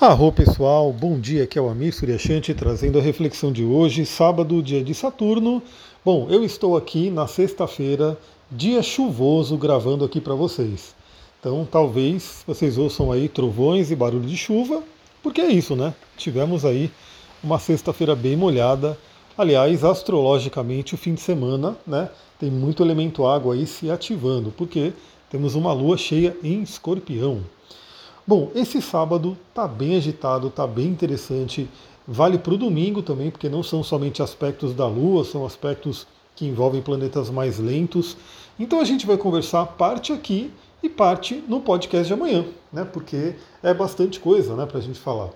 Arro pessoal, bom dia, aqui é o Amir Suryashanti trazendo a reflexão de hoje, sábado, dia de Saturno. Bom, eu estou aqui na sexta-feira, dia chuvoso, gravando aqui para vocês. Então talvez vocês ouçam aí trovões e barulho de chuva, porque é isso, né? Tivemos aí uma sexta-feira bem molhada. Aliás, astrologicamente, o fim de semana, né? Tem muito elemento água aí se ativando, porque temos uma lua cheia em escorpião. Bom, esse sábado tá bem agitado, tá bem interessante. Vale para o domingo também, porque não são somente aspectos da Lua, são aspectos que envolvem planetas mais lentos. Então a gente vai conversar parte aqui e parte no podcast de amanhã, né? Porque é bastante coisa, né, para a gente falar.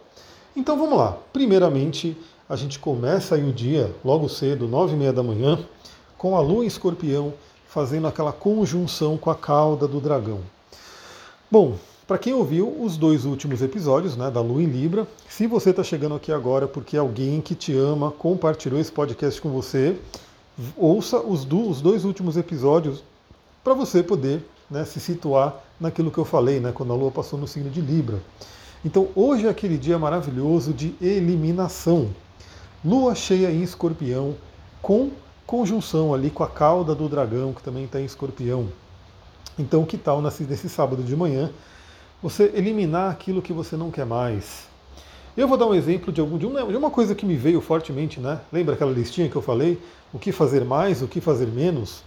Então vamos lá. Primeiramente, a gente começa aí o dia logo cedo, nove e meia da manhã, com a Lua em Escorpião fazendo aquela conjunção com a cauda do dragão. Bom, para quem ouviu os dois últimos episódios né, da Lua em Libra, se você está chegando aqui agora porque alguém que te ama compartilhou esse podcast com você, ouça os, do, os dois últimos episódios para você poder né, se situar naquilo que eu falei, né, quando a Lua passou no signo de Libra. Então hoje é aquele dia maravilhoso de eliminação. Lua cheia em escorpião, com conjunção ali com a cauda do dragão, que também está em escorpião. Então, que tal nesse, nesse sábado de manhã você eliminar aquilo que você não quer mais. Eu vou dar um exemplo de, algum, de, uma, coisa que me veio fortemente, né? Lembra aquela listinha que eu falei? O que fazer mais, o que fazer menos?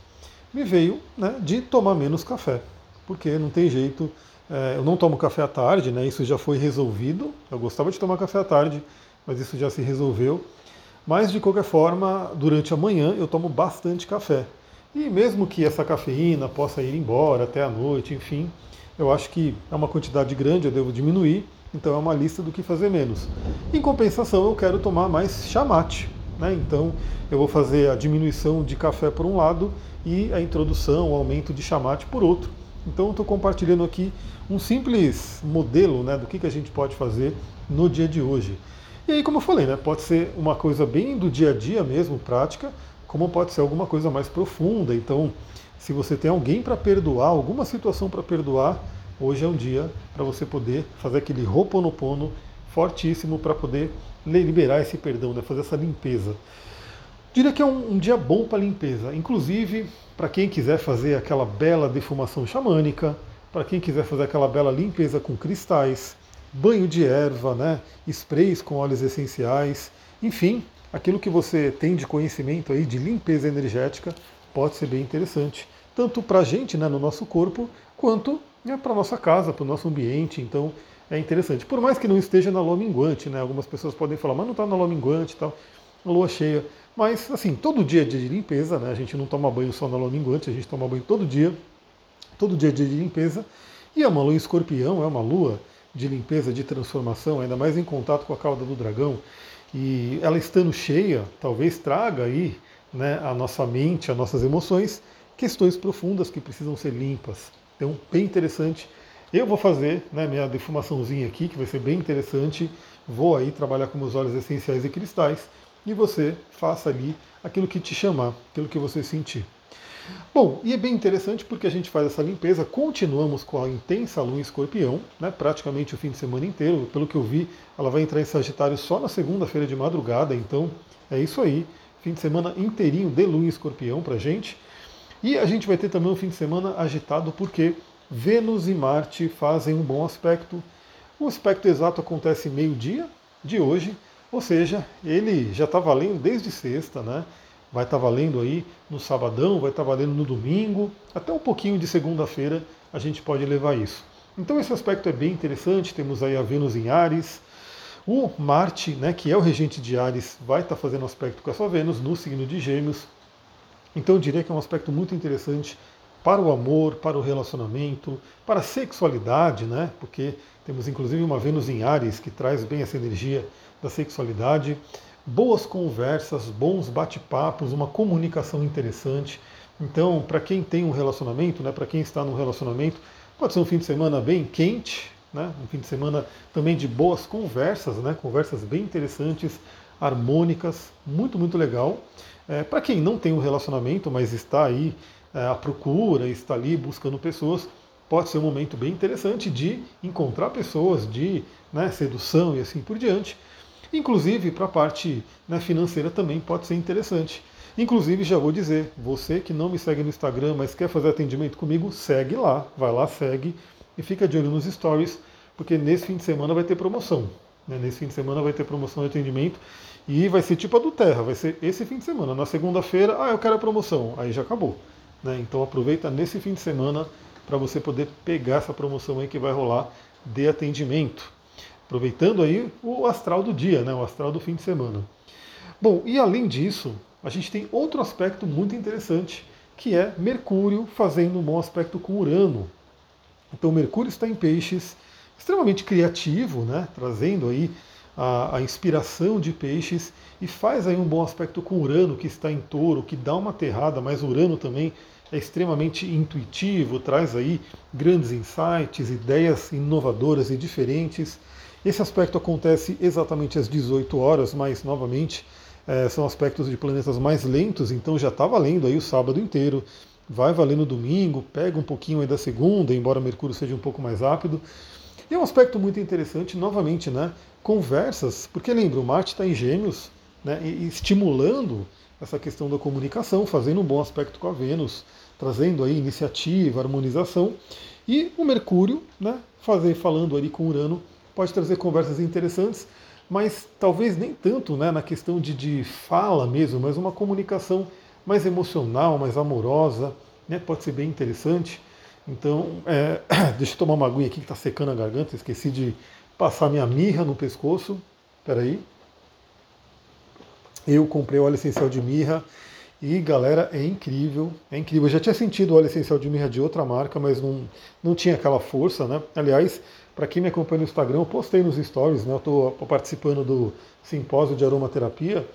Me veio né, de tomar menos café. Porque não tem jeito. É, eu não tomo café à tarde, né? Isso já foi resolvido. Eu gostava de tomar café à tarde, mas isso já se resolveu. Mas de qualquer forma, durante a manhã eu tomo bastante café. E mesmo que essa cafeína possa ir embora até a noite, enfim, eu acho que é uma quantidade grande, eu devo diminuir, então é uma lista do que fazer menos. Em compensação, eu quero tomar mais chamate, né? então eu vou fazer a diminuição de café por um lado e a introdução, o aumento de chamate por outro. Então estou compartilhando aqui um simples modelo né, do que, que a gente pode fazer no dia de hoje. E aí, como eu falei, né, pode ser uma coisa bem do dia a dia mesmo, prática, como pode ser alguma coisa mais profunda. Então, se você tem alguém para perdoar, alguma situação para perdoar, hoje é um dia para você poder fazer aquele roponopono fortíssimo para poder liberar esse perdão, né? fazer essa limpeza. Diria que é um, um dia bom para limpeza, inclusive para quem quiser fazer aquela bela defumação xamânica, para quem quiser fazer aquela bela limpeza com cristais, banho de erva, né? sprays com óleos essenciais, enfim, aquilo que você tem de conhecimento aí de limpeza energética pode ser bem interessante, tanto para a gente, né, no nosso corpo, quanto né, para a nossa casa, para o nosso ambiente. Então é interessante. Por mais que não esteja na lua minguante, né, algumas pessoas podem falar, mas não está na lua minguante e tal, lua cheia. Mas, assim, todo dia é dia de limpeza, né? A gente não toma banho só na lua minguante, a gente toma banho todo dia. Todo dia é dia de limpeza. E a uma lua em escorpião é uma lua de limpeza, de transformação, ainda mais em contato com a cauda do dragão. E ela estando cheia, talvez traga aí né, a nossa mente, as nossas emoções, questões profundas que precisam ser limpas. Então, bem interessante. Eu vou fazer né, minha defumaçãozinha aqui, que vai ser bem interessante. Vou aí trabalhar com meus óleos essenciais e cristais. E você faça ali aquilo que te chamar, aquilo que você sentir. Bom, e é bem interessante porque a gente faz essa limpeza, continuamos com a intensa lua em escorpião, né, praticamente o fim de semana inteiro. Pelo que eu vi, ela vai entrar em Sagitário só na segunda-feira de madrugada, então é isso aí fim de semana inteirinho de lua em escorpião para gente. E a gente vai ter também um fim de semana agitado porque Vênus e Marte fazem um bom aspecto. O aspecto exato acontece meio-dia de hoje, ou seja, ele já está valendo desde sexta, né? Vai estar tá valendo aí no sabadão, vai estar tá valendo no domingo, até um pouquinho de segunda-feira a gente pode levar isso. Então esse aspecto é bem interessante, temos aí a Vênus em Ares, o Marte, né, que é o regente de Ares, vai estar tá fazendo aspecto com a sua Vênus no signo de Gêmeos. Então eu diria que é um aspecto muito interessante para o amor, para o relacionamento, para a sexualidade, né? Porque temos inclusive uma Vênus em Ares que traz bem essa energia da sexualidade, boas conversas, bons bate-papos, uma comunicação interessante. Então, para quem tem um relacionamento, né, para quem está num relacionamento, pode ser um fim de semana bem quente, né? um fim de semana também de boas conversas, né? conversas bem interessantes, harmônicas, muito, muito legal. É, Para quem não tem um relacionamento, mas está aí é, à procura, está ali buscando pessoas, pode ser um momento bem interessante de encontrar pessoas, de né, sedução e assim por diante. Inclusive, para a parte né, financeira também pode ser interessante. Inclusive, já vou dizer, você que não me segue no Instagram, mas quer fazer atendimento comigo, segue lá, vai lá, segue e fica de olho nos stories, porque nesse fim de semana vai ter promoção. Né? Nesse fim de semana vai ter promoção de atendimento e vai ser tipo a do Terra, vai ser esse fim de semana. Na segunda-feira, ah, eu quero a promoção, aí já acabou. Né? Então aproveita nesse fim de semana para você poder pegar essa promoção aí que vai rolar de atendimento. Aproveitando aí o astral do dia, né? o astral do fim de semana. Bom, e além disso, a gente tem outro aspecto muito interessante, que é Mercúrio fazendo um bom aspecto com Urano. Então Mercúrio está em peixes, extremamente criativo, né? trazendo aí a, a, inspiração de peixes e faz aí um bom aspecto com Urano, que está em touro, que dá uma aterrada, mas Urano também é extremamente intuitivo, traz aí grandes insights, ideias inovadoras e diferentes. Esse aspecto acontece exatamente às 18 horas, mas novamente é, são aspectos de planetas mais lentos, então já está valendo aí o sábado inteiro, vai valer no domingo, pega um pouquinho aí da segunda, embora Mercúrio seja um pouco mais rápido. E é um aspecto muito interessante, novamente, né? Conversas, porque lembra, o Marte está em Gêmeos, né? Estimulando essa questão da comunicação, fazendo um bom aspecto com a Vênus, trazendo aí iniciativa, harmonização. E o Mercúrio, né? Fazer, falando ali com Urano, pode trazer conversas interessantes mas talvez nem tanto né, na questão de, de fala mesmo, mas uma comunicação mais emocional, mais amorosa, né, pode ser bem interessante. Então, é, deixa eu tomar uma aguinha aqui que está secando a garganta, esqueci de passar minha mirra no pescoço. Espera aí. Eu comprei óleo essencial de mirra e, galera, é incrível, é incrível. Eu já tinha sentido óleo essencial de mirra de outra marca, mas não, não tinha aquela força, né? Aliás, para quem me acompanha no Instagram, eu postei nos stories, né? Eu estou participando do simpósio de aromaterapia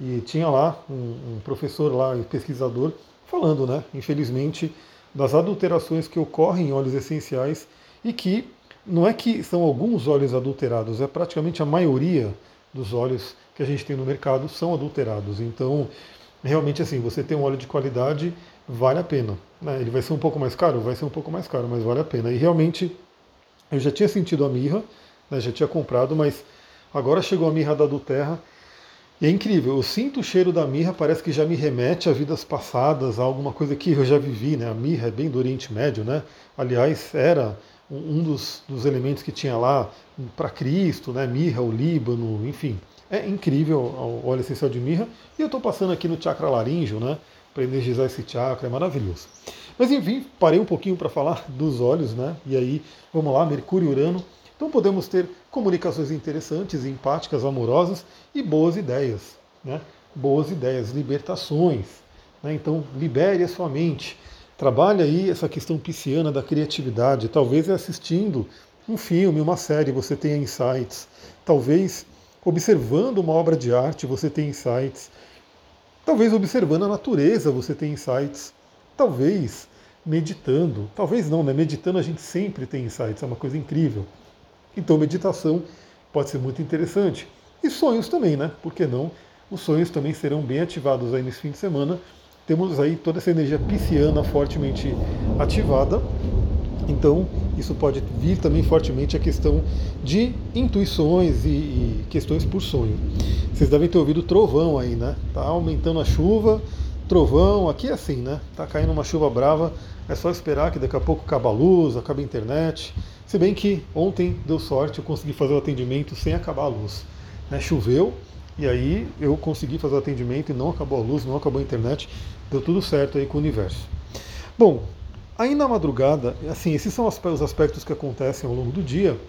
e tinha lá um, um professor lá, um pesquisador, falando, né? Infelizmente, das adulterações que ocorrem em óleos essenciais e que não é que são alguns óleos adulterados, é praticamente a maioria dos óleos que a gente tem no mercado são adulterados. Então, realmente assim, você tem um óleo de qualidade, vale a pena. Né? Ele vai ser um pouco mais caro? Vai ser um pouco mais caro, mas vale a pena. E realmente eu já tinha sentido a mirra, né, já tinha comprado, mas agora chegou a mirra da Duterra e é incrível. Eu sinto o cheiro da mirra, parece que já me remete a vidas passadas, a alguma coisa que eu já vivi. Né? A mirra é bem do Oriente Médio, né? Aliás, era um dos, dos elementos que tinha lá para Cristo, né? Mirra, o Líbano, enfim. É incrível o óleo essencial de mirra. E eu estou passando aqui no chakra laríngeo, né? Para energizar esse chakra, é maravilhoso. Mas enfim, parei um pouquinho para falar dos olhos, né? E aí, vamos lá, Mercúrio e Urano. Então podemos ter comunicações interessantes, empáticas, amorosas e boas ideias, né? Boas ideias, libertações. Né? Então libere a sua mente. Trabalhe aí essa questão pisciana da criatividade. Talvez assistindo um filme, uma série, você tenha insights. Talvez observando uma obra de arte, você tenha insights. Talvez observando a natureza, você tenha insights. Talvez meditando, talvez não, né? Meditando a gente sempre tem insights, é uma coisa incrível. Então, meditação pode ser muito interessante. E sonhos também, né? Por que não? Os sonhos também serão bem ativados aí nesse fim de semana. Temos aí toda essa energia pisciana fortemente ativada. Então, isso pode vir também fortemente a questão de intuições e, e questões por sonho. Vocês devem ter ouvido trovão aí, né? Tá aumentando a chuva, trovão, aqui é assim, né? Tá caindo uma chuva brava, é só esperar que daqui a pouco acaba a luz, acaba a internet. Se bem que ontem deu sorte, eu consegui fazer o atendimento sem acabar a luz. Né? Choveu e aí eu consegui fazer o atendimento e não acabou a luz, não acabou a internet, deu tudo certo aí com o universo. Bom, aí na madrugada, assim, esses são os aspectos que acontecem ao longo do dia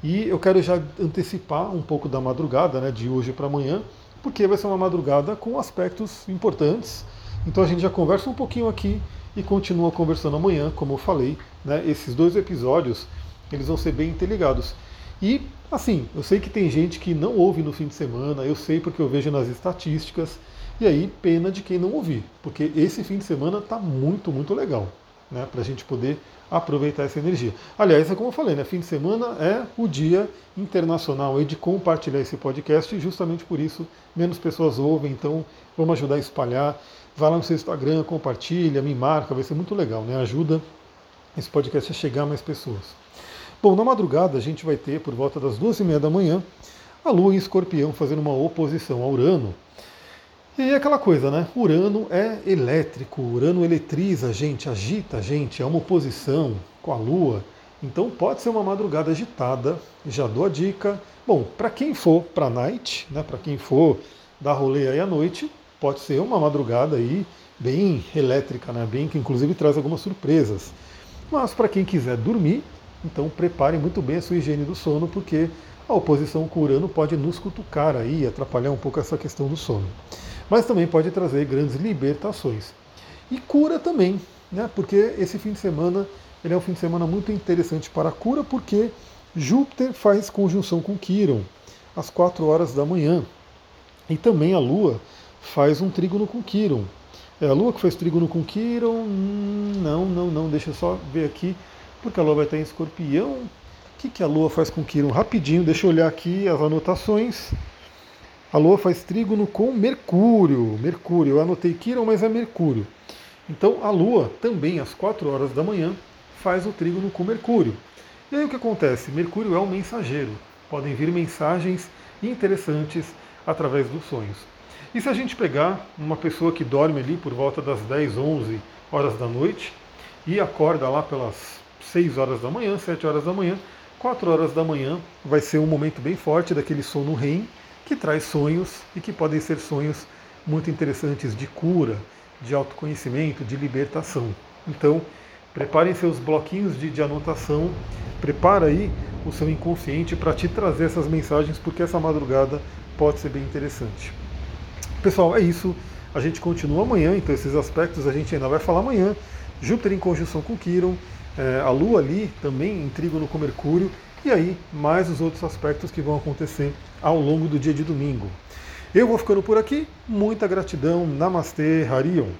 e eu quero já antecipar um pouco da madrugada, né, de hoje para amanhã, porque vai ser uma madrugada com aspectos importantes então a gente já conversa um pouquinho aqui e continua conversando amanhã, como eu falei, né? Esses dois episódios, eles vão ser bem interligados. E, assim, eu sei que tem gente que não ouve no fim de semana, eu sei porque eu vejo nas estatísticas, e aí pena de quem não ouvir, porque esse fim de semana está muito, muito legal, né? Para a gente poder aproveitar essa energia. Aliás, é como eu falei, né? Fim de semana é o dia internacional de compartilhar esse podcast, e justamente por isso menos pessoas ouvem, então vamos ajudar a espalhar. Vai lá no seu Instagram, compartilha, me marca, vai ser muito legal, né? Ajuda esse podcast chegar a mais pessoas. Bom, na madrugada a gente vai ter, por volta das duas e meia da manhã, a Lua em Escorpião fazendo uma oposição a Urano. E aí aquela coisa, né? Urano é elétrico, Urano eletriza a gente, agita a gente, é uma oposição com a Lua. Então pode ser uma madrugada agitada. Já dou a dica. Bom, para quem for para night, né? Para quem for dar rolê aí à noite, pode ser uma madrugada aí bem elétrica, né? Bem que inclusive traz algumas surpresas. Mas para quem quiser dormir, então prepare muito bem a sua higiene do sono, porque a oposição com Urano pode nos cutucar aí, atrapalhar um pouco essa questão do sono. Mas também pode trazer grandes libertações. E cura também, né? Porque esse fim de semana ele é um fim de semana muito interessante para a cura, porque Júpiter faz conjunção com Quiron às 4 horas da manhã. E também a Lua faz um trígono com Quiron. É a Lua que faz trígono com Quiron? Hum, não, não, não. Deixa eu só ver aqui, porque a Lua vai estar em escorpião. O que, que a Lua faz com Quiron? Rapidinho, deixa eu olhar aqui as anotações. A Lua faz trígono com Mercúrio. Mercúrio, eu anotei Quiron, mas é Mercúrio. Então a Lua também às 4 horas da manhã faz o trígono com Mercúrio. E aí o que acontece? Mercúrio é um mensageiro. Podem vir mensagens interessantes através dos sonhos. E se a gente pegar uma pessoa que dorme ali por volta das 10, 11 horas da noite e acorda lá pelas 6 horas da manhã, 7 horas da manhã, 4 horas da manhã vai ser um momento bem forte daquele sono REM que traz sonhos e que podem ser sonhos muito interessantes de cura, de autoconhecimento, de libertação. Então, Preparem seus bloquinhos de, de anotação, prepara aí o seu inconsciente para te trazer essas mensagens, porque essa madrugada pode ser bem interessante. Pessoal, é isso. A gente continua amanhã, então esses aspectos a gente ainda vai falar amanhã. Júpiter em conjunção com Quiron, é, a Lua ali também em trígono com Mercúrio, e aí mais os outros aspectos que vão acontecer ao longo do dia de domingo. Eu vou ficando por aqui, muita gratidão, Namastê, Harion.